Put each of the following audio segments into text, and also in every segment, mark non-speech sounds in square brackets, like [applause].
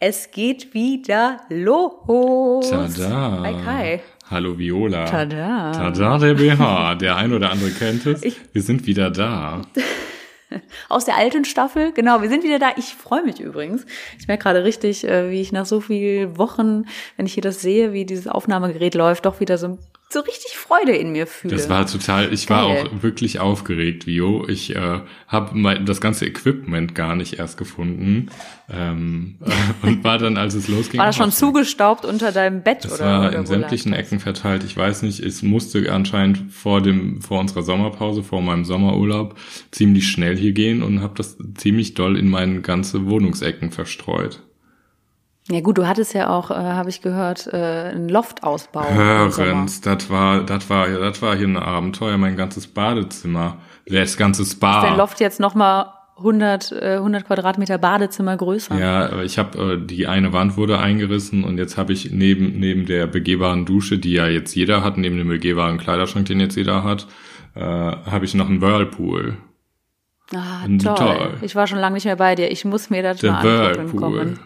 Es geht wieder los. Tada. Hi Kai. Hallo Viola. Tada. Tada der BH. Der ein oder andere kennt es. Ich- Wir sind wieder da. [laughs] Aus der alten Staffel, genau, wir sind wieder da. Ich freue mich übrigens. Ich merke gerade richtig, äh, wie ich nach so vielen Wochen, wenn ich hier das sehe, wie dieses Aufnahmegerät läuft, doch wieder so, so richtig Freude in mir fühle. Das war total, ich war Geil. auch wirklich aufgeregt, Vio. Ich äh, habe das ganze Equipment gar nicht erst gefunden ähm, [laughs] und war dann, als es losging, war das schon zugestaubt unter deinem Bett Das oder? war oder in sämtlichen? Ecken verteilt. Ich weiß nicht, es musste anscheinend vor dem vor unserer Sommerpause, vor meinem Sommerurlaub ziemlich schnell hier gehen und habe das ziemlich doll in meine ganze Wohnungsecken verstreut. Ja gut, du hattest ja auch, äh, habe ich gehört, äh, einen Loftausbau. Hörens, das war das war das war hier ein Abenteuer, mein ganzes Badezimmer, das ganze Spa. Ist dein Loft jetzt nochmal 100, äh, 100 Quadratmeter Badezimmer größer? Ja, ich habe äh, die eine Wand wurde eingerissen und jetzt habe ich neben neben der begehbaren Dusche, die ja jetzt jeder hat, neben dem begehbaren Kleiderschrank, den jetzt jeder hat, äh, habe ich noch einen Whirlpool. Ah, toll. toll. Ich war schon lange nicht mehr bei dir. Ich muss mir das Der mal angucken Whirlpool. kommen.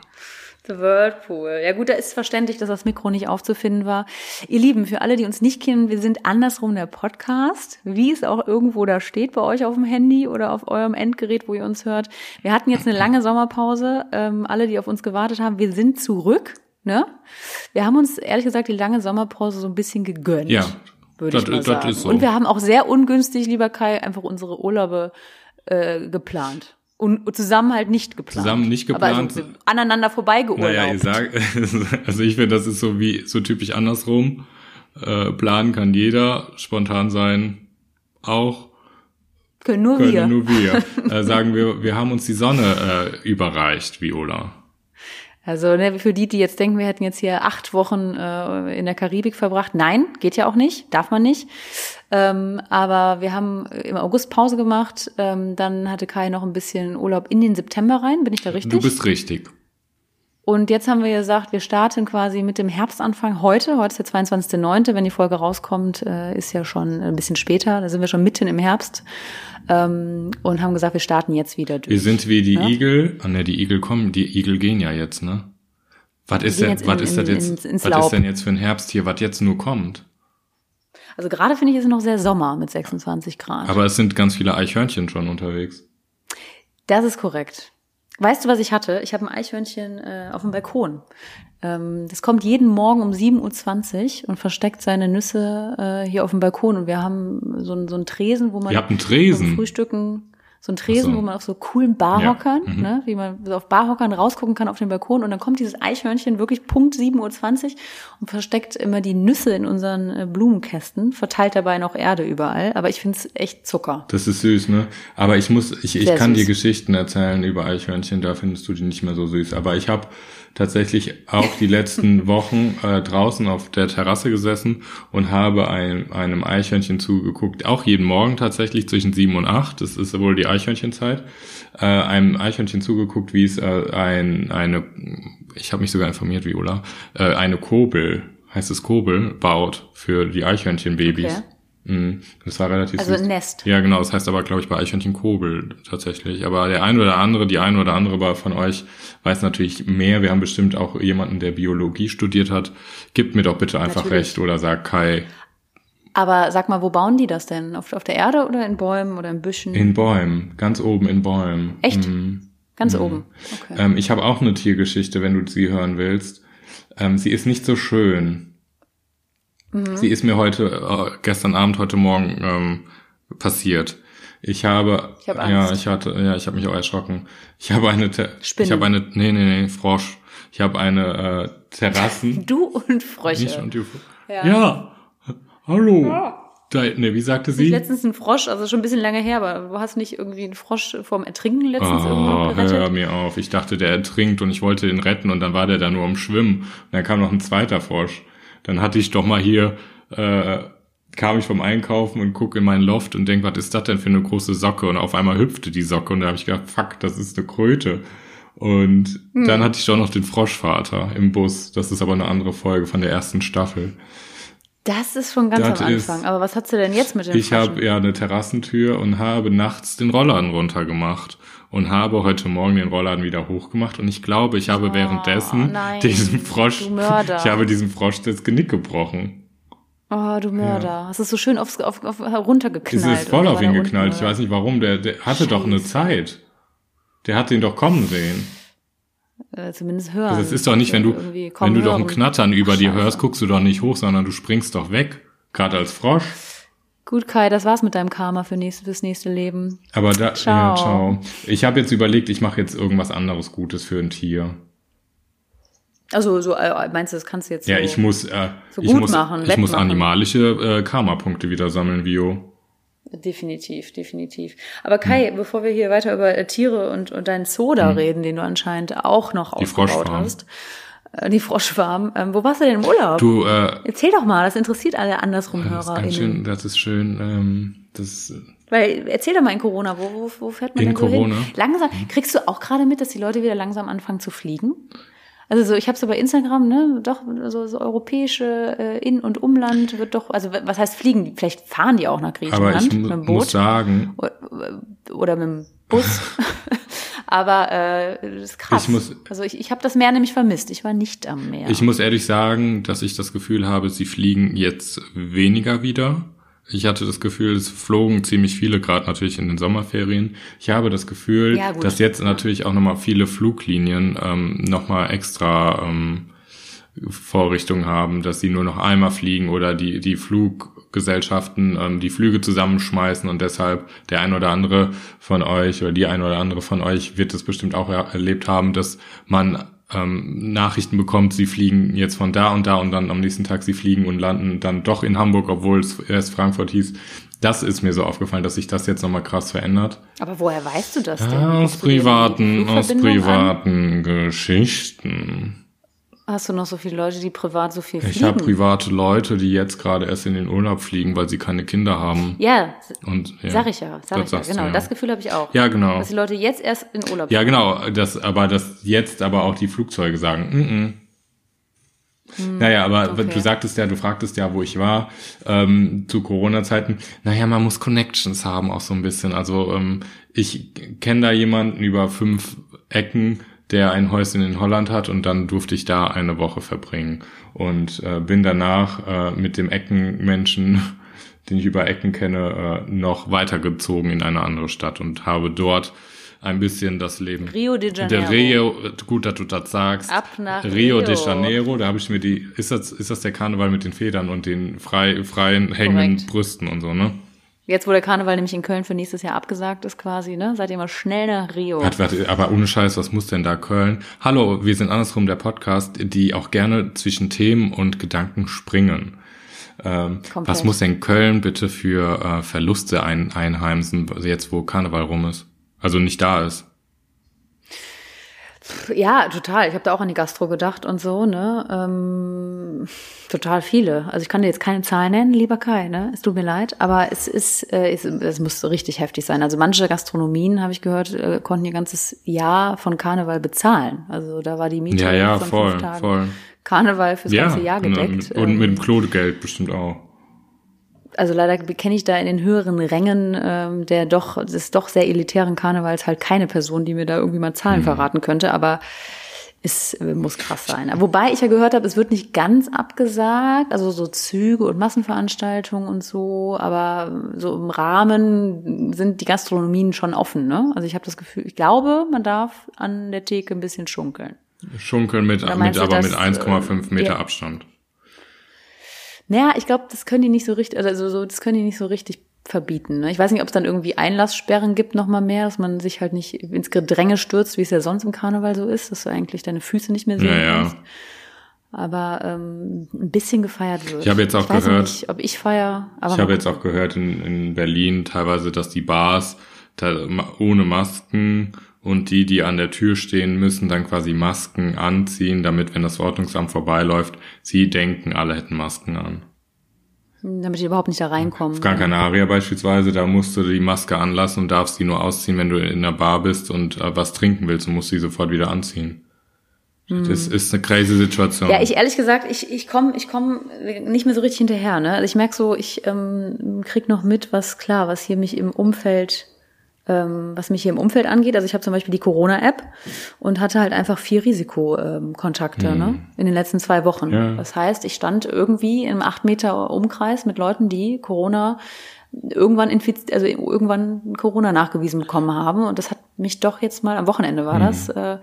The Whirlpool. Ja gut, da ist verständlich, dass das Mikro nicht aufzufinden war. Ihr Lieben, für alle, die uns nicht kennen, wir sind andersrum der Podcast, wie es auch irgendwo da steht bei euch auf dem Handy oder auf eurem Endgerät, wo ihr uns hört. Wir hatten jetzt eine lange Sommerpause. Ähm, alle, die auf uns gewartet haben, wir sind zurück. Ne? Wir haben uns ehrlich gesagt die lange Sommerpause so ein bisschen gegönnt. Ja, würde ich mal sagen. so. Und wir haben auch sehr ungünstig, lieber Kai, einfach unsere Urlaube äh, geplant. Und zusammen halt nicht geplant. Zusammen nicht Aber geplant. also aneinander vorbeigeurlaubt. Naja, ihr sagt, [laughs] also ich finde, das ist so wie so typisch andersrum. Äh, planen kann jeder, spontan sein auch, Können nur können wir. nur wir. [laughs] äh, sagen wir, wir haben uns die Sonne äh, überreicht, Viola. Also ne, für die, die jetzt denken, wir hätten jetzt hier acht Wochen äh, in der Karibik verbracht. Nein, geht ja auch nicht, darf man nicht. Ähm, aber wir haben im August Pause gemacht. Ähm, dann hatte Kai noch ein bisschen Urlaub in den September rein. Bin ich da richtig? Du bist richtig. Und jetzt haben wir gesagt, wir starten quasi mit dem Herbstanfang heute. Heute ist der 22.09. Wenn die Folge rauskommt, äh, ist ja schon ein bisschen später. Da sind wir schon mitten im Herbst. Ähm, und haben gesagt, wir starten jetzt wieder durch. Wir sind wie die Ja? Igel. Ah ne, die Igel kommen, die Igel gehen ja jetzt, ne? Was ist denn, was ist das jetzt, was ist denn jetzt für ein Herbst hier, was jetzt nur kommt? Also gerade finde ich es noch sehr Sommer mit 26 Grad. Aber es sind ganz viele Eichhörnchen schon unterwegs. Das ist korrekt. Weißt du, was ich hatte? Ich habe ein Eichhörnchen äh, auf dem Balkon. Ähm, das kommt jeden Morgen um 7.20 Uhr und versteckt seine Nüsse äh, hier auf dem Balkon. Und wir haben so, einen- so einen Tresen, wo man Ihr habt einen Tresen. Frühstücken, so einen Tresen, so. wo man auf so coolen Barhockern, Ja, mhm. ne, wie man so auf Barhockern rausgucken kann auf den Balkon. Und dann kommt dieses Eichhörnchen wirklich Punkt 7.20 Uhr und versteckt immer die Nüsse in unseren äh, Blumenkästen, verteilt dabei noch Erde überall. Aber ich find's echt Zucker. Das ist süß, ne? Aber ich muss, ich, ich Sehr kann süß. dir Geschichten erzählen über Eichhörnchen, da findest du die nicht mehr so süß. Aber ich habe tatsächlich auch die letzten [laughs] Wochen äh, draußen auf der Terrasse gesessen und habe ein, einem Eichhörnchen zugeguckt, auch jeden Morgen tatsächlich zwischen sieben und acht, das ist wohl die Eichhörnchenzeit, äh, einem Eichhörnchen zugeguckt, wie es äh, ein, eine, ich habe mich sogar informiert, Viola, äh, eine Kobel, heißt es Kobel, baut für die Eichhörnchenbabys. Okay. Mhm. Das war relativ Also süß. ein Nest. Ja, genau. Das heißt aber, glaube ich, bei Eichhörnchen Kobel tatsächlich. Aber der ein oder andere, die ein oder andere von euch weiß natürlich mehr. Wir haben bestimmt auch jemanden, der Biologie studiert hat. Gibt mir doch bitte einfach Natürlich. recht oder sag Kai, Aber sag mal, wo bauen die das denn? Auf, auf der Erde oder in Bäumen oder in Büschen? in Bäumen, ganz oben in Bäumen. Echt? Mhm. Ganz oben. Okay. Ähm, ich habe auch eine Tiergeschichte, wenn du sie hören willst. Ähm, sie ist nicht so schön. Mhm. Sie ist mir heute, äh, gestern Abend, heute Morgen ähm, passiert. Ich habe, Ich hab ja, ich hatte, ja, ich habe mich auch erschrocken. Ich habe eine, Te Spinne. ich habe eine, nee, nee, nee, Frosch. Ich habe eine äh, Terrassen. [laughs] Du und Frösche. Nicht und die, Ja. ja. hallo. Da, nee, wie sagte Ich sie? letztens ein Frosch, also schon ein bisschen lange her, aber du hast nicht irgendwie einen Frosch vorm Ertrinken letztens Oh, irgendwo hör gerettet? mir auf. Ich dachte, der ertrinkt und ich wollte den retten und dann war der da nur am Schwimmen. Und dann kam noch ein zweiter Frosch. Dann hatte ich doch mal hier, äh, kam ich vom Einkaufen und gucke in meinen Loft und denk, was ist das denn für eine große Socke? Und auf einmal hüpfte die Socke und da habe ich gedacht, fuck, das ist eine Kröte. Und Hm. dann hatte ich doch noch den Froschvater im Bus. Das ist aber eine andere Folge von der ersten Staffel. Das ist schon ganz Das am Anfang. ist- Aber was hast du denn jetzt mit den Ich habe ja eine Terrassentür und habe nachts den Rollladen runtergemacht und habe heute Morgen den Rollladen wieder hochgemacht und ich glaube, ich habe währenddessen Oh, nein, diesem Frosch, ich habe diesem Frosch das Genick gebrochen. Oh, du Mörder. Hast es so schön aufs, auf, auf, runtergeknallt. Es ist voll auf ihn geknallt. unten, Ich weiß nicht warum. Der, der hatte doch eine Scheiße. Zeit. Der hat den doch kommen sehen. Äh, zumindest hören. Also es ist doch nicht, wenn du, wenn du doch ein. Knattern über Ach, dir scheiße. hörst, guckst du doch nicht hoch, sondern du springst doch weg. Gerade als Frosch. Gut, Kai, das war's mit deinem Karma für nächste, fürs nächste Leben. Aber da, Ciao. ja, ciao. Ich habe jetzt überlegt, ich mache jetzt irgendwas anderes Gutes für ein Tier. Also, so, äh, meinst du, das kannst du jetzt Ja, so ich muss, äh, so ich gut muss, machen, ich muss animalische äh, Karma-Punkte wieder sammeln, Vio. Definitiv, definitiv. Aber Kai, bevor wir hier weiter über äh, Tiere und, und deinen Zoo da reden, den du anscheinend auch noch Die aufgebaut Froschfarm. hast. Äh, die Froschfarm. Ähm, wo warst du denn im Urlaub? Du, äh, Erzähl doch mal, das interessiert alle andersrum das ist schön, das ist schön, ähm, das Weil, erzähl doch mal in Corona, wo, wo, wo fährt man In denn so Corona? hin? Langsam, kriegst du auch gerade mit, dass die Leute wieder langsam anfangen zu fliegen? Also so, ich habe so bei Instagram, ne, doch so, so europäische äh, In- und Umland wird doch, also was heißt fliegen? Vielleicht fahren die auch nach Griechenland aber ich mit dem muss Boot sagen, oder mit dem Bus. [laughs] aber äh, das ist krass. Ich muss- also ich, ich habe das Meer nämlich vermisst. Ich war nicht am Meer. Ich muss ehrlich sagen, dass ich das Gefühl habe, sie fliegen jetzt weniger wieder. Ich hatte das Gefühl, es flogen ziemlich viele, gerade natürlich in den Sommerferien. Ich habe das Gefühl, Ja, dass jetzt natürlich auch nochmal viele Fluglinien ähm, nochmal extra ähm, Vorrichtungen haben, dass sie nur noch einmal fliegen oder die, die Fluggesellschaften ähm, die Flüge zusammenschmeißen und deshalb der ein oder andere von euch oder die ein oder andere von euch wird es bestimmt auch er erlebt haben, dass man ähm, Nachrichten bekommt, sie fliegen jetzt von da und da und dann am nächsten Tag sie fliegen und landen dann doch in Hamburg, obwohl es erst Frankfurt hieß. Das ist mir so aufgefallen, dass sich das jetzt nochmal krass verändert. aber woher weißt du das denn? Aus dir die privaten, aus Flugverbindung an? privaten Geschichten. Hast du noch so viele Leute, die privat so viel Ich fliegen? habe private Leute, die jetzt gerade erst in den Urlaub fliegen, weil sie keine Kinder haben. ja, Und, ja, sag ich ja, sag ich ja, du, genau. Das Gefühl habe ich auch. Ja, genau. Dass die Leute jetzt erst in Urlaub Ja, genau. Das, aber das jetzt aber auch die Flugzeuge sagen. Mm -mm. naja, aber Hm, okay. du sagtest ja, du fragtest ja, wo ich war ähm, zu Corona-Zeiten. Naja, man muss Connections haben auch so ein bisschen. Also ähm, ich kenne da jemanden über fünf Ecken, der ein Häuschen in Holland hat und dann durfte ich da eine Woche verbringen und äh, bin danach äh, mit dem Eckenmenschen, [laughs] den ich über Ecken kenne, äh, noch weitergezogen in eine andere Stadt und habe dort ein bisschen das Leben. Rio de Janeiro. Der Rio, gut, dass du das sagst. Ab nach Rio, Rio. de Janeiro, da habe ich mir die, ist das, ist das der Karneval mit den Federn und den frei, freien hängenden Korrekt. Brüsten und so, ne? Jetzt, wo der Karneval nämlich in Köln für nächstes Jahr abgesagt ist quasi, ne? Seid ihr mal schnell nach Rio. Warte, warte, aber ohne Scheiß, was muss denn da Köln? Hallo, wir sind andersrum der Podcast, die auch gerne zwischen Themen und Gedanken springen. Ähm, was muss denn Köln bitte für äh, Verluste ein, einheimsen, jetzt wo Karneval rum ist? Also nicht da ist. Ja, total. Ich habe da auch an die Gastro gedacht und so, ne? Ähm, total viele. Also ich kann dir jetzt keine Zahl nennen, lieber Kai, ne? Es tut mir leid, aber es ist, äh, es, es muss richtig heftig sein. Also manche Gastronomien, habe ich gehört, äh, konnten ihr ganzes Jahr von Karneval bezahlen. Also da war die Miete Ja, ja, von voll, fünf Tagen voll. Karneval fürs Ja, ganze Jahr ne, gedeckt. und mit Ähm, dem Klodegeld bestimmt auch. Also leider kenne ich da in den höheren Rängen ähm, der doch des doch sehr elitären Karnevals halt keine Person, die mir da irgendwie mal Mhm. Zahlen verraten könnte, aber es äh, muss krass sein. Wobei ich ja gehört habe, es wird nicht ganz abgesagt, also so Züge und Massenveranstaltungen und so, aber so im Rahmen sind die Gastronomien schon offen, ne? Also ich habe das Gefühl, ich glaube, man darf an der Theke ein bisschen schunkeln. Schunkeln mit, mit du, aber mit dass, 1,5 äh, Meter ja. Abstand. Naja, ich glaube, das können die nicht so richtig, also so, das können die nicht so richtig verbieten. Ne? Ich weiß nicht, ob es dann irgendwie Einlasssperren gibt, noch mal mehr, dass man sich halt nicht ins Gedränge stürzt, wie es ja sonst im Karneval so ist, dass du eigentlich deine Füße nicht mehr sehen Ja, ja. kannst. Aber ähm, ein bisschen gefeiert wird. Ich habe jetzt auch ich weiß gehört- nicht, ob ich feier, aber Ich habe jetzt auch gehört in, in Berlin teilweise, dass die Bars ohne Masken und die, die an der Tür stehen, müssen dann quasi Masken anziehen, damit, wenn das Ordnungsamt vorbeiläuft, sie denken, alle hätten Masken an. damit die überhaupt nicht da reinkommen. Auf Gran Canaria beispielsweise, da musst du die Maske anlassen und darfst sie nur ausziehen, wenn du in der Bar bist und äh, was trinken willst und musst sie sofort wieder anziehen. Das ist eine crazy Situation. Ja, ich ehrlich gesagt, ich, ich komme ich komm nicht mehr so richtig hinterher. Ne? Also ich merke so, ich ähm, krieg noch mit, was klar, was hier mich im Umfeld, ähm, was mich hier im Umfeld angeht. Also ich habe zum Beispiel die Corona-App und hatte halt einfach vier Risikokontakte ähm, ne? in den letzten zwei Wochen. Ja. Das heißt, ich stand irgendwie im acht Meter Umkreis mit Leuten, die Corona irgendwann infiziert, also irgendwann Corona nachgewiesen bekommen haben. Und das hat mich doch jetzt mal, am Wochenende war mhm. das, äh,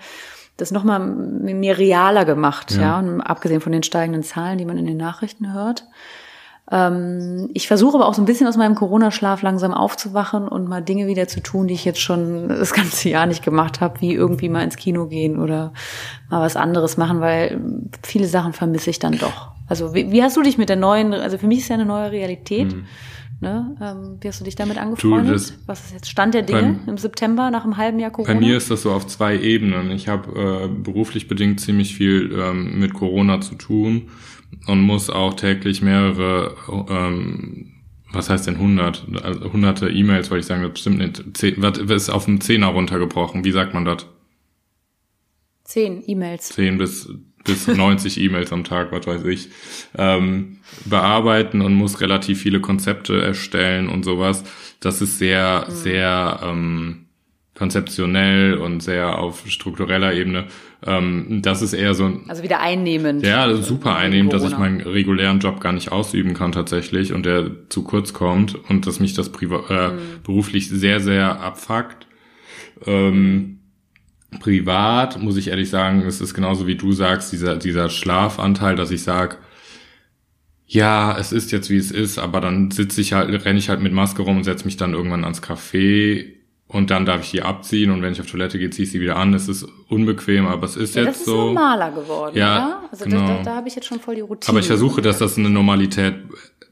das nochmal mir realer gemacht, ja. ja, und abgesehen von den steigenden Zahlen, die man in den Nachrichten hört. Ähm, ich versuche aber auch so ein bisschen aus meinem Corona-Schlaf langsam aufzuwachen und mal Dinge wieder zu tun, die ich jetzt schon [laughs] das ganze Jahr nicht gemacht habe, wie irgendwie mal ins Kino gehen oder mal was anderes machen, weil viele Sachen vermisse ich dann doch. Also wie, wie hast du dich mit der neuen, also für mich ist ja eine neue Realität. Mhm. Ne? Ähm, wie hast du dich damit angefreundet? Du, Was ist jetzt Stand der Dinge bei, im September nach einem halben Jahr Corona? Bei mir ist das so auf zwei Ebenen. Ich habe äh, beruflich bedingt ziemlich viel ähm, mit Corona zu tun und muss auch täglich mehrere, ähm, was heißt denn 100? Also hunderte E-Mails, weil ich sagen, das bestimmt nicht. Zehn, was ist auf einen Zehner runtergebrochen? Wie sagt man das? Zehn E-Mails. Zehn bis bis 90 E-Mails am Tag, was weiß ich, ähm, bearbeiten und muss relativ viele Konzepte erstellen und sowas. Das ist sehr, mhm. sehr ähm, konzeptionell und sehr auf struktureller Ebene. Ähm, das ist eher so Also wieder einnehmend. Ja, super einnehmend, dass ich meinen regulären Job gar nicht ausüben kann tatsächlich und der zu kurz kommt und dass mich das priva äh, mhm. beruflich sehr, sehr abfuckt. Ähm, privat muss ich ehrlich sagen, es ist genauso wie du sagst, dieser, dieser Schlafanteil, dass ich sag, ja, es ist jetzt wie es ist, aber dann sitze ich halt, renne ich halt mit Maske rum und setze mich dann irgendwann ans Café und dann darf ich die abziehen und wenn ich auf Toilette gehe, ziehe ich sie wieder an. Es ist unbequem, aber es ist ja, jetzt so. Das ist normaler geworden, ja, oder? Also genau. da, da habe ich jetzt schon voll die Routine. Aber ich versuche, dass das eine Normalität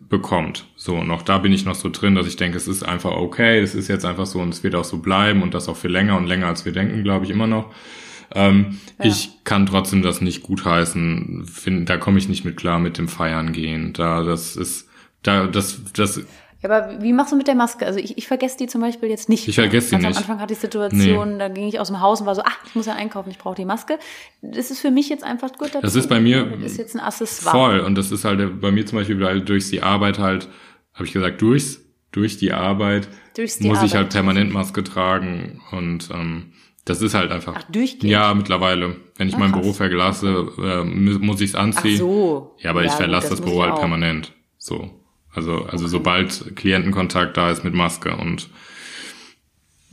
bekommt. So, noch da bin ich noch so drin, dass ich denke, es ist einfach okay, es ist jetzt einfach so und es wird auch so bleiben und das auch für länger und länger als wir denken, glaube ich immer noch. Ähm, ja. Ich kann trotzdem das nicht gutheißen. Find, da komme ich nicht mit klar mit dem Feiern gehen. Da, das ist, da, das, das ja, aber wie machst du mit der Maske? Also ich, ich vergesse die zum Beispiel jetzt nicht. Ich vergesse die also nicht. Am Anfang hatte ich Situation, nee. da ging ich aus dem Haus und war so, ach, ich muss ja einkaufen, ich brauche die Maske. Das ist für mich jetzt einfach gut. Dazu. Das ist bei mir das ist jetzt ein Accessoire. Voll. Und das ist halt bei mir zum Beispiel weil durch die Arbeit halt, habe ich gesagt, durchs, durch die Arbeit Durchs die muss Arbeit. ich halt permanent Maske tragen und ähm, das ist halt einfach. Ach, durchgehend? Ja, mittlerweile. Wenn ich ah, meinen Beruf verlasse, äh, muss ich es anziehen. Ach so. Ja, aber ja, ich verlasse das, das Büro halt permanent. So. Also, also okay. sobald Klientenkontakt da ist mit Maske und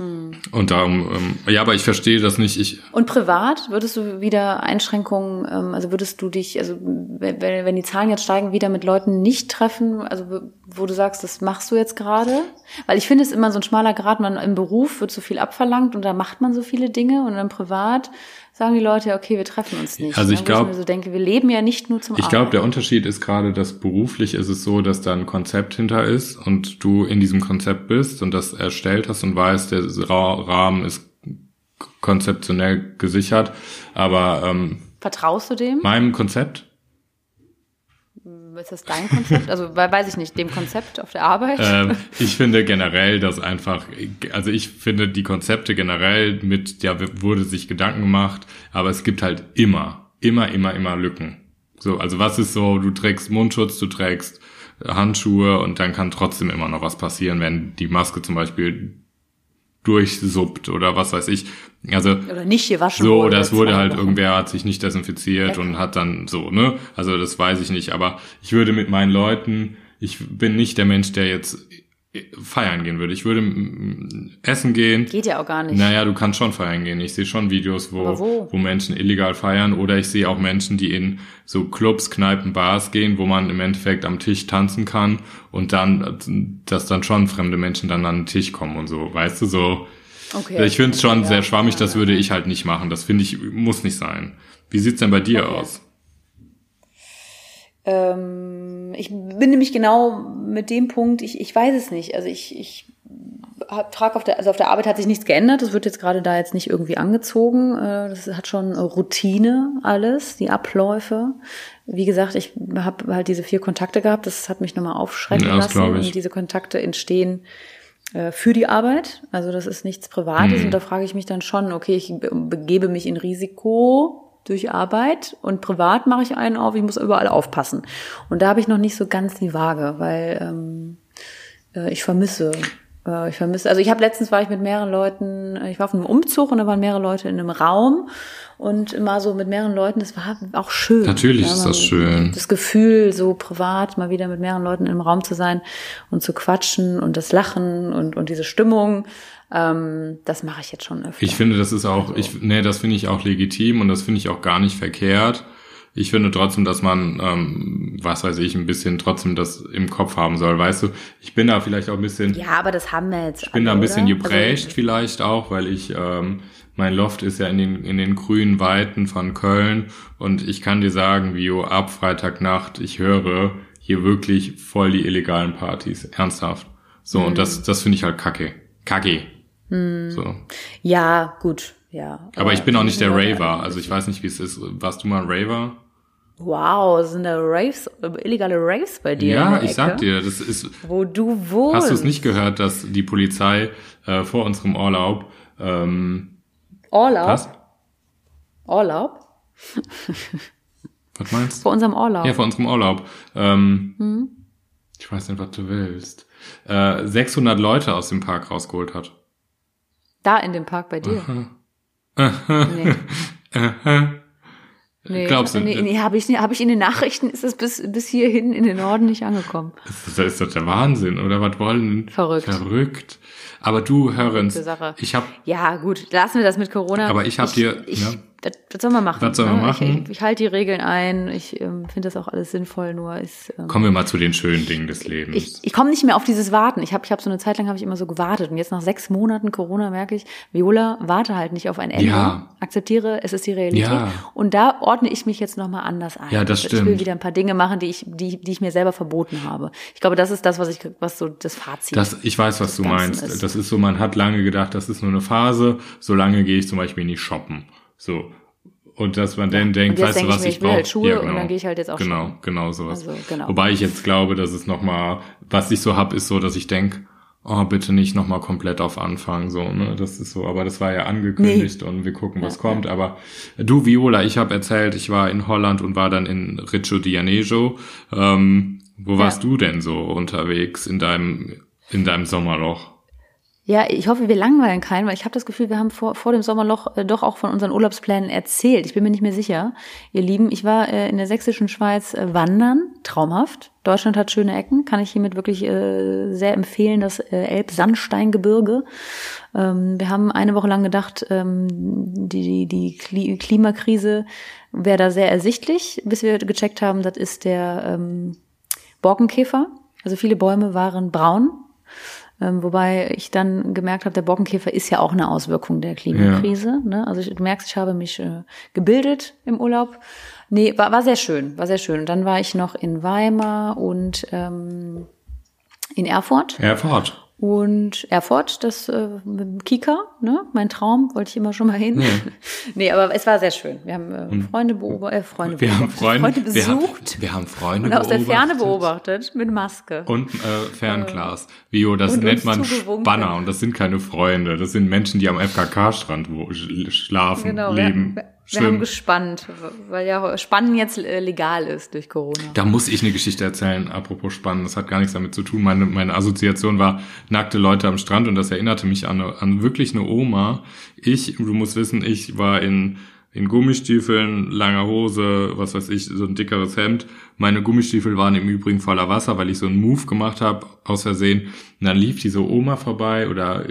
hm. und darum, ähm, ja, aber ich verstehe das nicht. Ich und privat würdest du wieder Einschränkungen, ähm, also würdest du dich, also wenn, wenn die Zahlen jetzt steigen, wieder mit Leuten nicht treffen, also wo du sagst, das machst du jetzt gerade? Weil ich finde es immer so ein schmaler Grad, man im Beruf wird so viel abverlangt und da macht man so viele Dinge und dann privat sagen die Leute, okay, wir treffen uns nicht. Also ich glaube, so denke, wir leben ja nicht nur zum Ich glaube, der Unterschied ist gerade, dass beruflich ist es so, dass da ein Konzept hinter ist und du in diesem Konzept bist und das erstellt hast und weißt, der Rahmen ist konzeptionell gesichert. Aber ähm, vertraust du dem? Meinem Konzept? Ist das dein Konzept? Also weiß ich nicht, dem Konzept auf der Arbeit? Ähm, ich finde generell, dass einfach, also ich finde die Konzepte generell mit, ja, wurde sich Gedanken gemacht, aber es gibt halt immer, immer, immer, immer Lücken. So, also was ist so, du trägst Mundschutz, du trägst Handschuhe und dann kann trotzdem immer noch was passieren, wenn die Maske zum Beispiel durchsuppt oder was weiß ich. Also oder nicht gewaschen so oder es wurde halt Wochen. irgendwer hat sich nicht desinfiziert ja. und hat dann so ne also das weiß ich nicht aber ich würde mit meinen Leuten ich bin nicht der Mensch der jetzt feiern gehen würde. Ich würde essen gehen. Geht ja auch gar nicht. Naja, du kannst schon feiern gehen. Ich sehe schon Videos, wo, wo? wo Menschen illegal feiern oder ich sehe auch Menschen, die in so Clubs, Kneipen, Bars gehen, wo man im Endeffekt am Tisch tanzen kann und dann, dass dann schon fremde Menschen dann an den Tisch kommen und so. Weißt du, so. Okay. Ich finde es schon ja, sehr schwammig, das würde ich halt nicht machen. Das finde ich, muss nicht sein. Wie sieht's denn bei dir okay. aus? Ähm, ich bin nämlich genau mit dem Punkt, ich, ich weiß es nicht. Also ich, ich trage auf der, also auf der Arbeit hat sich nichts geändert. Das wird jetzt gerade da jetzt nicht irgendwie angezogen. Äh, das hat schon Routine alles, die Abläufe. Wie gesagt, ich habe halt diese vier Kontakte gehabt. Das hat mich nochmal aufschrecken ja, lassen. Und diese Kontakte entstehen äh, für die Arbeit. Also das ist nichts Privates. Mhm. Und da frage ich mich dann schon, okay, ich begebe mich in Risiko durch Arbeit und privat mache ich einen auf, ich muss überall aufpassen. Und da habe ich noch nicht so ganz die Waage, weil ähm, äh, ich vermisse ich vermisse, also ich habe letztens war ich mit mehreren Leuten, äh, ich war auf einem Umzug und da waren mehrere Leute in einem Raum und immer so mit mehreren Leuten, das war auch schön. Natürlich ja, ist das schön. Das Gefühl, so privat mal wieder mit mehreren Leuten im Raum zu sein und zu quatschen und das Lachen und, und diese Stimmung. Ähm, das mache ich jetzt schon öfter. Ich finde, das ist auch, also. ich, nee, das finde ich auch legitim und das finde ich auch gar nicht verkehrt. Ich finde trotzdem, dass man, ähm, was weiß ich, ein bisschen trotzdem das im Kopf haben soll. Weißt du, ich bin da vielleicht auch ein bisschen. Ja, aber das haben wir jetzt. Ich bin alle, da ein bisschen oder? geprägt also, vielleicht auch, weil ich, ähm, mein Loft ist ja in den, in den grünen Weiten von Köln und ich kann dir sagen, Vio, ab Freitagnacht, ich höre hier wirklich voll die illegalen Partys. Ernsthaft. So, mhm. und das, das finde ich halt kacke. Kacke. Mhm. So. Ja, gut. Ja. Aber, aber ich bin auch nicht der Raver. Also ich weiß nicht, wie es ist. Warst du mal ein Raver? Wow, sind da Raves, illegale Raves bei dir? Ja, ich sag dir, das ist. Wo du wohnst. Hast du es nicht gehört, dass die Polizei äh, vor unserem Urlaub ähm, Urlaub? Was? Urlaub? was meinst du? Vor unserem Urlaub. Ja, vor unserem Urlaub. Ähm, hm? Ich weiß nicht, was du willst. Äh, 600 Leute aus dem Park rausgeholt hat. Da in dem Park bei dir? Aha. Nee. Nee, [laughs] Glaubst du? Nee, nee habe ich, hab ich in den Nachrichten, ist es bis, bis hierhin in den Norden nicht angekommen. Das ist doch der Wahnsinn, oder was wollen? Verrückt. Verrückt. Aber du, Hörens, ich habe Ja, gut, lassen wir das mit Corona. Aber ich habe dir... Ich, ja das, das soll man machen. Was soll man ne? machen? Ich, ich, halte die Regeln ein. Ich ähm, finde das auch alles sinnvoll. Nur ist. Ähm, Kommen wir mal zu den schönen Dingen des Lebens. Ich, ich komme nicht mehr auf dieses Warten. Ich habe, ich habe so eine Zeit lang habe ich immer so gewartet und jetzt nach sechs Monaten Corona merke ich, Viola, warte halt nicht auf ein Ende. Ja. Akzeptiere, es ist die Realität. Ja. Und da ordne ich mich jetzt noch mal anders ein. Ja, das stimmt. Ich will wieder ein paar Dinge machen, die ich, die, die ich mir selber verboten habe. Ich glaube, das ist das, was ich, was so das Fazit. Das, ich weiß, was du meinst. Ist. Das ist so, man hat lange gedacht, das ist nur eine Phase. So lange gehe ich zum Beispiel nicht shoppen. So, und dass man dann denkt, weißt du, was ich, ich brauche? Halt Schuhe ja, genau. und dann gehe ich halt jetzt auch Genau, schon. genau sowas. Also, genau. Wobei ich jetzt glaube, dass es nochmal, was ich so hab, ist so, dass ich denk, oh, bitte nicht nochmal komplett auf Anfang, so, ne, das ist so, aber das war ja angekündigt nee. und wir gucken, was ja, kommt, ja. aber du, Viola, ich habe erzählt, ich war in Holland und war dann in Rio de Janeiro, ähm, wo warst du denn so unterwegs in deinem, in deinem Sommerloch? Ja, ich hoffe, wir langweilen keinen, weil ich habe das Gefühl, wir haben vor, vor dem Sommerloch äh, doch auch von unseren Urlaubsplänen erzählt. Ich bin mir nicht mehr sicher. Ihr Lieben, ich war äh, in der sächsischen Schweiz äh, wandern, traumhaft. Deutschland hat schöne Ecken, kann ich hiermit wirklich äh, sehr empfehlen, das äh, Elbsandsteingebirge. Ähm, wir haben eine Woche lang gedacht, ähm, die, die Kli Klimakrise wäre da sehr ersichtlich, bis wir gecheckt haben, das ist der ähm, Borkenkäfer. Also viele Bäume waren braun ähm, wobei ich dann gemerkt habe, der Borkenkäfer ist ja auch eine Auswirkung der Klimakrise. Ja. Ne? Also du merkst, ich habe mich äh, gebildet im Urlaub. Nee, war, war sehr schön, war sehr schön. Und dann war ich noch in Weimar und ähm, in Erfurt. Erfurt. Und Erfurt, das äh, mit dem Kika, ne? Mein Traum, wollte ich immer schon mal hin. Ja. [laughs] nee, aber es war sehr schön. Wir haben äh, Freunde beobachtet, äh, Freunde wir beobachtet, haben Freunde, Freunde besucht. Wir haben, wir haben Freunde und aus der Ferne beobachtet mit Maske. Und äh, Fernglas. Vio, das und nennt man Spanner und das sind keine Freunde. Das sind Menschen, die am FKK-Strand schlafen, genau, leben. Wir, wir haben gespannt, weil ja Spannen jetzt äh, legal ist durch Corona. Da muss ich eine Geschichte erzählen, apropos Spannen. Das hat gar nichts damit zu tun. Meine, meine Assoziation war nackte Leute am Strand und das erinnerte mich an, an wirklich eine Oma. Ich, du musst wissen, ich war in, in Gummistiefeln, langer Hose, was weiß ich, so ein dickeres Hemd. Meine Gummistiefel waren im Übrigen voller Wasser, weil ich so einen Move gemacht habe, aus Versehen. Und dann lief diese Oma vorbei oder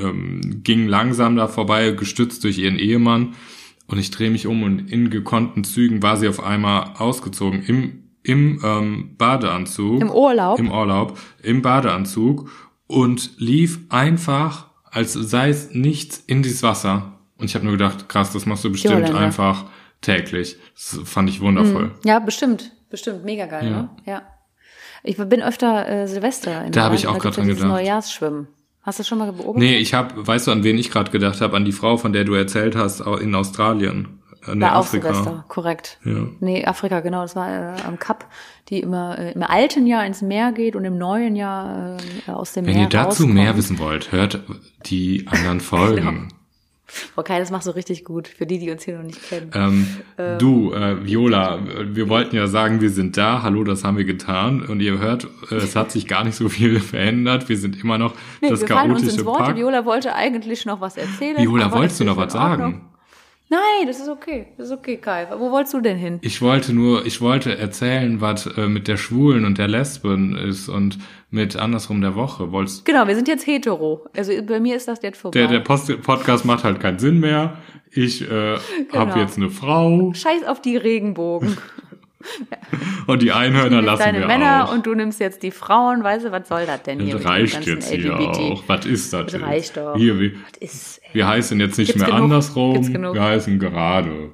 ähm, ging langsam da vorbei, gestützt durch ihren Ehemann. Und ich drehe mich um und in gekonnten Zügen war sie auf einmal ausgezogen im, im ähm, Badeanzug. Im Urlaub. Im Urlaub, im Badeanzug und lief einfach, als sei es nichts, in dieses Wasser. Und ich habe nur gedacht, krass, das machst du bestimmt einfach täglich. Das fand ich wundervoll. Mhm. Ja, bestimmt. Bestimmt. Mega geil, ja. ne? Ja. Ich bin öfter äh, Silvester in Da habe ich auch gerade dran gedacht. Neujahrsschwimmen. Hast du schon mal beobachtet? Nee, ich habe, weißt du, an wen ich gerade gedacht habe? An die Frau, von der du erzählt hast, in Australien. In war Afrika. auch Silvester, korrekt. Ja. Nee, Afrika, genau, das war äh, am Kap, die immer äh, im alten Jahr ins Meer geht und im neuen Jahr äh, aus dem Wenn Meer Wenn ihr dazu rauskommt. mehr wissen wollt, hört die anderen [laughs] Folgen. Frau Kai, das machst du richtig gut, für die, die uns hier noch nicht kennen. Ähm, ähm. Du, äh, Viola, wir wollten ja sagen, wir sind da. Hallo, das haben wir getan. Und ihr hört, äh, es hat sich gar nicht so viel [laughs] verändert. Wir sind immer noch nee, das wir chaotische uns ins Wort. Pack. Viola wollte eigentlich noch was erzählen. Viola, wolltest du noch was sagen? Nein, das ist okay. Das ist okay, Kai. Wo wolltest du denn hin? Ich wollte nur, ich wollte erzählen, was äh, mit der Schwulen und der Lesben ist und mit andersrum der Woche. Wolltest genau, wir sind jetzt hetero. Also bei mir ist das jetzt vorbei. Der, der Post Podcast macht halt keinen Sinn mehr. Ich äh, [laughs] genau. habe jetzt eine Frau. Scheiß auf die Regenbogen. [laughs] und die Einhörner lassen deine wir Männer auch. und du nimmst jetzt die Frauen, weißt du, was soll das denn hier? Das reicht jetzt hier auch. Was ist das? Das reicht doch. Hier, wie, ist, wir heißen jetzt nicht Gibt's mehr genug? andersrum, wir heißen gerade.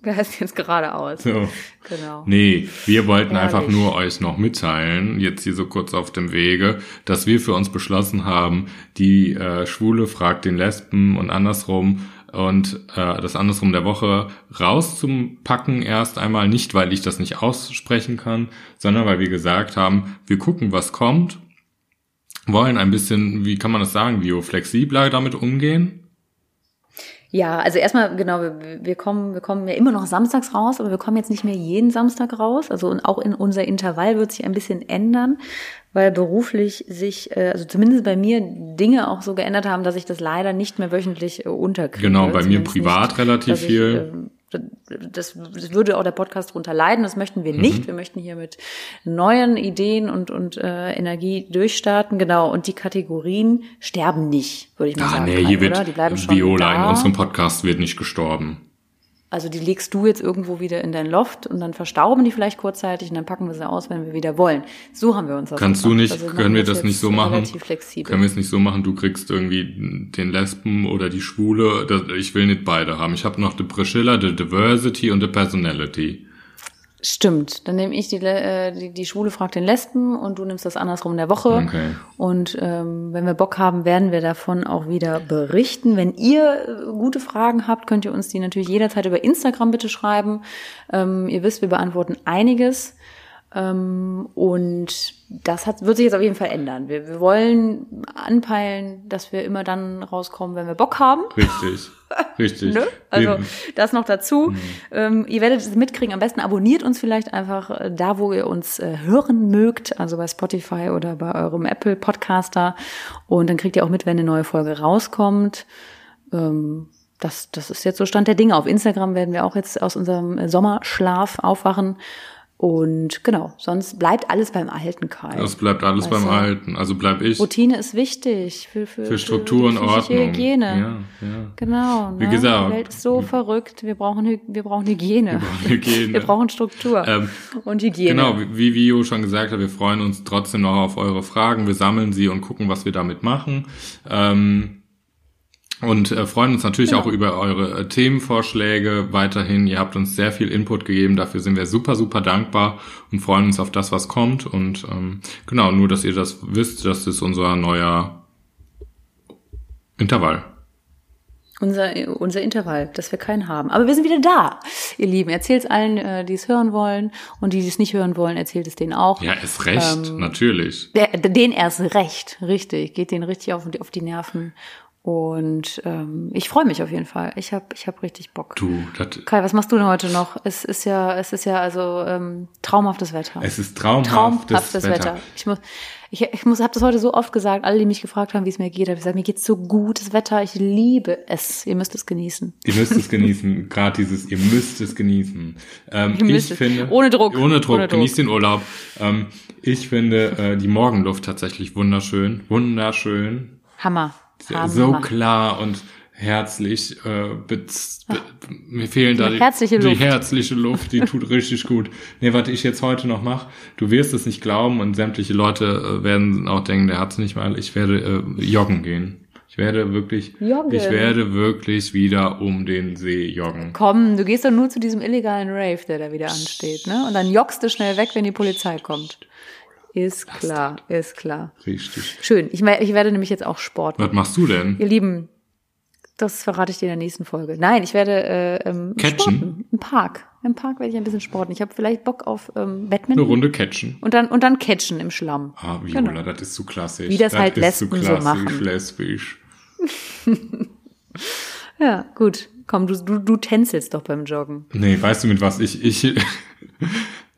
Wir heißen jetzt geradeaus. So. Genau. Nee, wir wollten Ehrlich. einfach nur euch noch mitteilen, jetzt hier so kurz auf dem Wege, dass wir für uns beschlossen haben, die äh, Schwule fragt den Lesben und andersrum und äh, das andersrum der Woche rauszupacken erst einmal nicht, weil ich das nicht aussprechen kann, sondern weil wir gesagt haben, wir gucken, was kommt, wollen ein bisschen, wie kann man das sagen, bioflexibler damit umgehen. Ja, also erstmal, genau, wir, wir kommen, wir kommen ja immer noch samstags raus, aber wir kommen jetzt nicht mehr jeden Samstag raus. Also und auch in unser Intervall wird sich ein bisschen ändern weil beruflich sich, äh, also zumindest bei mir, Dinge auch so geändert haben, dass ich das leider nicht mehr wöchentlich äh, unterkriege. Genau, bei mir privat nicht, relativ viel. Das, das würde auch der Podcast drunter leiden. Das möchten wir nicht. Mhm. Wir möchten hier mit neuen Ideen und, und äh, Energie durchstarten. Genau. Und die Kategorien sterben nicht, würde ich mal ah, sagen. Nee, hier wird Die bleiben schon Viola da. in unserem Podcast wird nicht gestorben. Also die legst du jetzt irgendwo wieder in dein Loft und dann verstauben die vielleicht kurzzeitig und dann packen wir sie aus, wenn wir wieder wollen. So haben wir uns das Kannst gemacht. du nicht, also können wir das nicht so machen? Relativ flexibel. Können wir es nicht so machen, du kriegst irgendwie den Lesben oder die Schwule, ich will nicht beide haben. Ich habe noch die Priscilla, die Diversity und die Personality. Stimmt. Dann nehme ich die, äh, die, die Schwule fragt den Lesben und du nimmst das andersrum in der Woche. Okay. Und ähm, wenn wir Bock haben, werden wir davon auch wieder berichten. Wenn ihr äh, gute Fragen habt, könnt ihr uns die natürlich jederzeit über Instagram bitte schreiben. Ähm, ihr wisst, wir beantworten einiges. Ähm, und das hat, wird sich jetzt auf jeden Fall ändern. Wir, wir wollen anpeilen, dass wir immer dann rauskommen, wenn wir Bock haben. Richtig. [laughs] Richtig. ne? Also das noch dazu. Mhm. Ähm, ihr werdet es mitkriegen. Am besten abonniert uns vielleicht einfach äh, da, wo ihr uns äh, hören mögt, also bei Spotify oder bei eurem Apple Podcaster. Und dann kriegt ihr auch mit, wenn eine neue Folge rauskommt. Ähm, das, das ist jetzt so Stand der Dinge. Auf Instagram werden wir auch jetzt aus unserem Sommerschlaf aufwachen und genau, sonst bleibt alles beim Alten, Kai. Es bleibt alles weißt beim du? Alten. Also bleib ich. Routine ist wichtig für, für, für Struktur und Ordnung. Hygiene. Ja, ja. Genau. Wie ne? gesagt. Die Welt ist so verrückt. Wir brauchen, wir brauchen Hygiene. Wir brauchen Hygiene. [laughs] wir brauchen Struktur ähm, und Hygiene. Genau, wie Vio schon gesagt hat, wir freuen uns trotzdem noch auf eure Fragen. Wir sammeln sie und gucken, was wir damit machen. Ähm, und äh, freuen uns natürlich genau. auch über eure äh, Themenvorschläge weiterhin. Ihr habt uns sehr viel Input gegeben, dafür sind wir super, super dankbar und freuen uns auf das, was kommt. Und ähm, genau, nur dass ihr das wisst, das ist unser neuer Intervall. Unser, unser Intervall, dass wir keinen haben. Aber wir sind wieder da, ihr Lieben. Erzählt es allen, äh, die es hören wollen. Und die, die es nicht hören wollen, erzählt es denen auch. Ja, erst recht, ähm, natürlich. Den erst recht, richtig. Geht denen richtig auf, auf die Nerven. Und ähm, ich freue mich auf jeden Fall. Ich habe ich hab richtig Bock. Du, Kai, was machst du denn heute noch? Es ist ja, es ist ja also ähm, traumhaftes Wetter. Es ist traumhaftes, traumhaftes Wetter. Wetter. Ich muss, ich, ich muss, habe das heute so oft gesagt. Alle, die mich gefragt haben, wie es mir geht, habe ich gesagt, mir geht's so gut, das Wetter. Ich liebe es. Ihr müsst es genießen. Ihr müsst es genießen. [laughs] Gerade dieses, ihr müsst es genießen. Ähm, ich finde, ohne Druck, ohne Druck, ohne Druck. genießt den Urlaub. Ähm, ich finde äh, die Morgenluft tatsächlich wunderschön, wunderschön. Hammer so klar und herzlich. Äh, mir fehlen die da die herzliche, die herzliche Luft, die tut richtig gut. Nee, was ich jetzt heute noch mache, du wirst es nicht glauben und sämtliche Leute äh, werden auch denken, der hat's nicht mal. Ich werde äh, joggen gehen. Ich werde wirklich, joggen. ich werde wirklich wieder um den See joggen. Komm, du gehst doch nur zu diesem illegalen Rave, der da wieder ansteht, ne? Und dann joggst du schnell weg, wenn die Polizei kommt. Ist klar, ist klar. Richtig. Schön. Ich, ich werde nämlich jetzt auch Sport. Was machst du denn? Ihr Lieben, das verrate ich dir in der nächsten Folge. Nein, ich werde äh, ähm, catchen. Sporten. Im Park. Im Park werde ich ein bisschen sporten. Ich habe vielleicht Bock auf ähm, Badminton. Eine Runde catchen. Und dann und dann catchen im Schlamm. Ah, Viola, genau. das ist zu klassisch. Wie das, das halt Lesben so machen. lesbisch. [laughs] Ja, gut. Komm, du, du, du tänzelst doch beim Joggen. Nee, weißt du mit was ich ich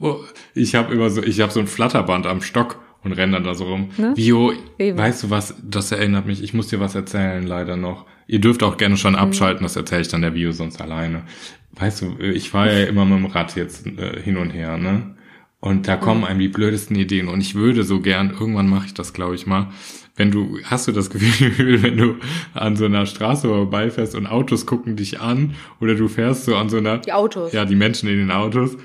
oh, ich habe immer so ich habe so ein Flatterband am Stock und renne dann da so rum. Ne? Vio, Eben. weißt du was, das erinnert mich, ich muss dir was erzählen leider noch. Ihr dürft auch gerne Mhm. schon abschalten, das erzähle ich dann der Vio sonst alleine. Weißt du, ich fahre ja immer mit dem Rad jetzt äh, hin und her, ne? Und da Mhm. kommen einem die blödesten Ideen und ich würde so gern, irgendwann mache ich das, glaube ich mal, wenn du, hast du das Gefühl, [laughs] wenn du an so einer Straße vorbeifährst und Autos gucken dich an oder du fährst so an so einer Die Autos. ja, die Menschen in den Autos.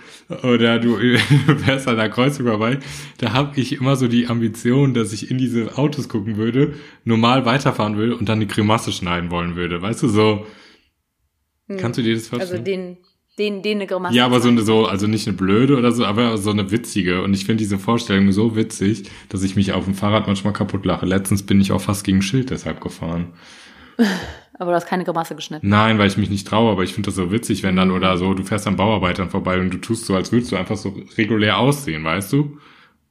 Oder du [laughs] fährst an der Kreuzung vorbei. Da habe ich immer so die Ambition, dass ich in diese Autos gucken würde, normal weiterfahren würde und dann die Grimasse schneiden wollen würde. Weißt du, so. Kannst du dir das vorstellen? Also den, den, den eine Grimasse. ja, aber so eine, so, also nicht eine blöde oder so, aber so eine witzige. Und ich finde diese Vorstellung so witzig, dass ich mich auf dem Fahrrad manchmal kaputt lache. Letztens bin ich auch fast gegen ein Schild deshalb gefahren. [laughs] Aber du hast keine Grimasse geschnitten. Nein, weil ich mich nicht traue, aber ich finde das so witzig, wenn dann oder so, du fährst an Bauarbeitern vorbei und du tust so, als würdest du einfach so regulär aussehen, weißt du?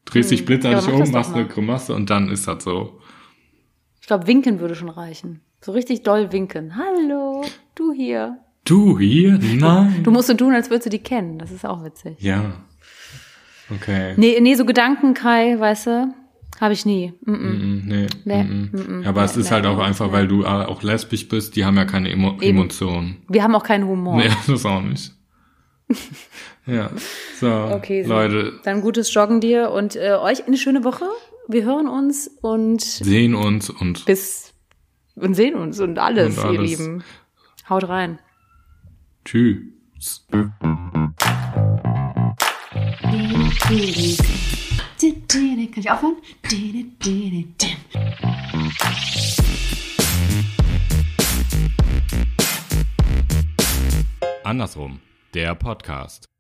Drehst dich blitzartig um, machst eine. Grimasse und dann ist das so. Ich glaube, winken würde schon reichen. So richtig doll winken. Hallo, du hier. Du hier? Nein. Du musst so tun, als würdest du die kennen. Das ist auch witzig. Ja. Okay. Nee, nee, so Gedanken, Kai, weißt du, habe ich nie. Mm -mm. Mm, Nee. Nee, mm, mm. Ja, aber es Nee, ist halt nee, auch einfach, weil du auch lesbisch bist, die haben ja keine Emo Eben. Emotionen. Wir haben auch keinen Humor. Nee, [laughs] das auch nicht. ja. So, Okay, so. Leute, Dann gutes Joggen dir und äh, euch eine schöne Woche. Wir hören uns und sehen uns und bis und sehen uns und alles, Und ihr alles. Lieben. Haut rein. Tschüss. Kann ich aufhören? Andersrum, der Podcast.